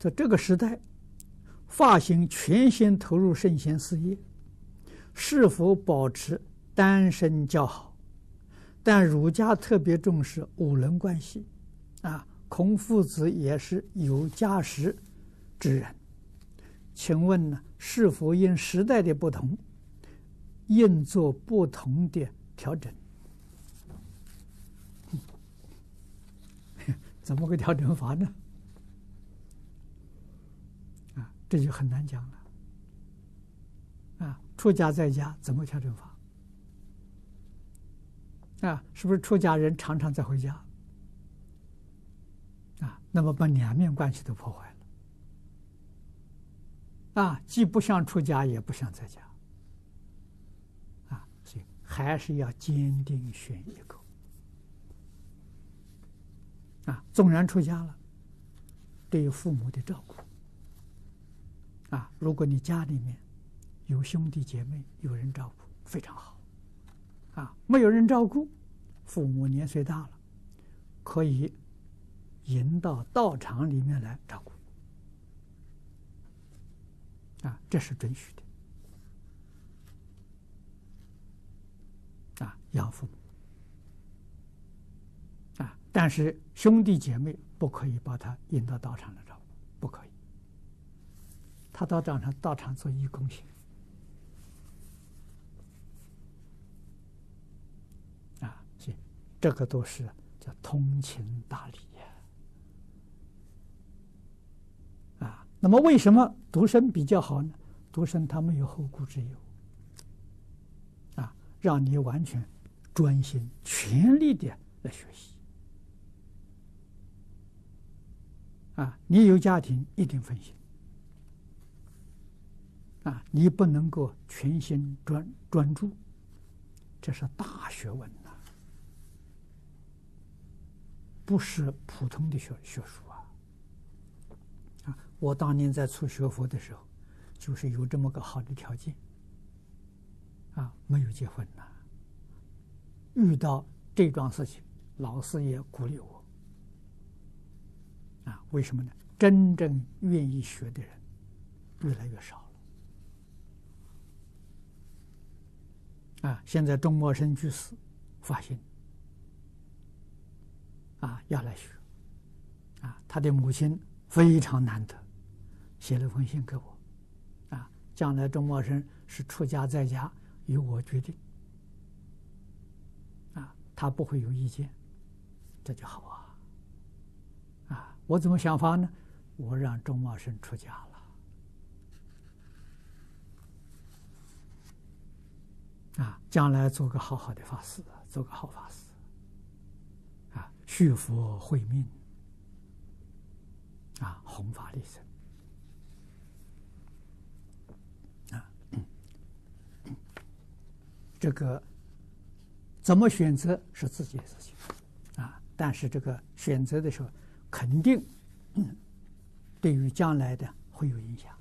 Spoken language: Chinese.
在这个时代，发心全心投入圣贤事业，是否保持单身较好？但儒家特别重视五伦关系，啊，孔夫子也是有家室之人。请问呢，是否因时代的不同，应做不同的调整？怎么个调整法呢？啊，这就很难讲了。啊，出家在家怎么调整法？啊，是不是出家人常常在回家？啊，那么把两面关系都破坏了。啊，既不想出家，也不想在家。啊，所以还是要坚定选一个。啊，纵然出家了，对于父母的照顾，啊，如果你家里面有兄弟姐妹，有人照顾，非常好。啊，没有人照顾，父母年岁大了，可以引到道场里面来照顾。啊，这是准许的。啊，养父母。啊，但是兄弟姐妹不可以把他引到道场来照顾，不可以。他到道场，道场做义工去啊行。这个都是叫通情达理呀，啊，那么为什么独生比较好呢？独生他没有后顾之忧，啊，让你完全专心全力的来学习，啊，你有家庭一定分心，啊，你不能够全心专专注，这是大学问呐。不是普通的学学术啊！啊，我当年在初学佛的时候，就是有这么个好的条件，啊，没有结婚呐。遇到这桩事情，老师也鼓励我，啊，为什么呢？真正愿意学的人越来越少了。啊，现在钟茂生居士发心。啊，要来学，啊，他的母亲非常难得，写了封信给我，啊，将来钟茂生是出家在家，由我决定，啊，他不会有意见，这就好啊，啊，我怎么想法呢？我让钟茂生出家了，啊，将来做个好好的法师，做个好法师。啊续佛慧命，啊，弘法利生，啊，这个怎么选择是自己的事情，啊，但是这个选择的时候，肯定对于将来的会有影响。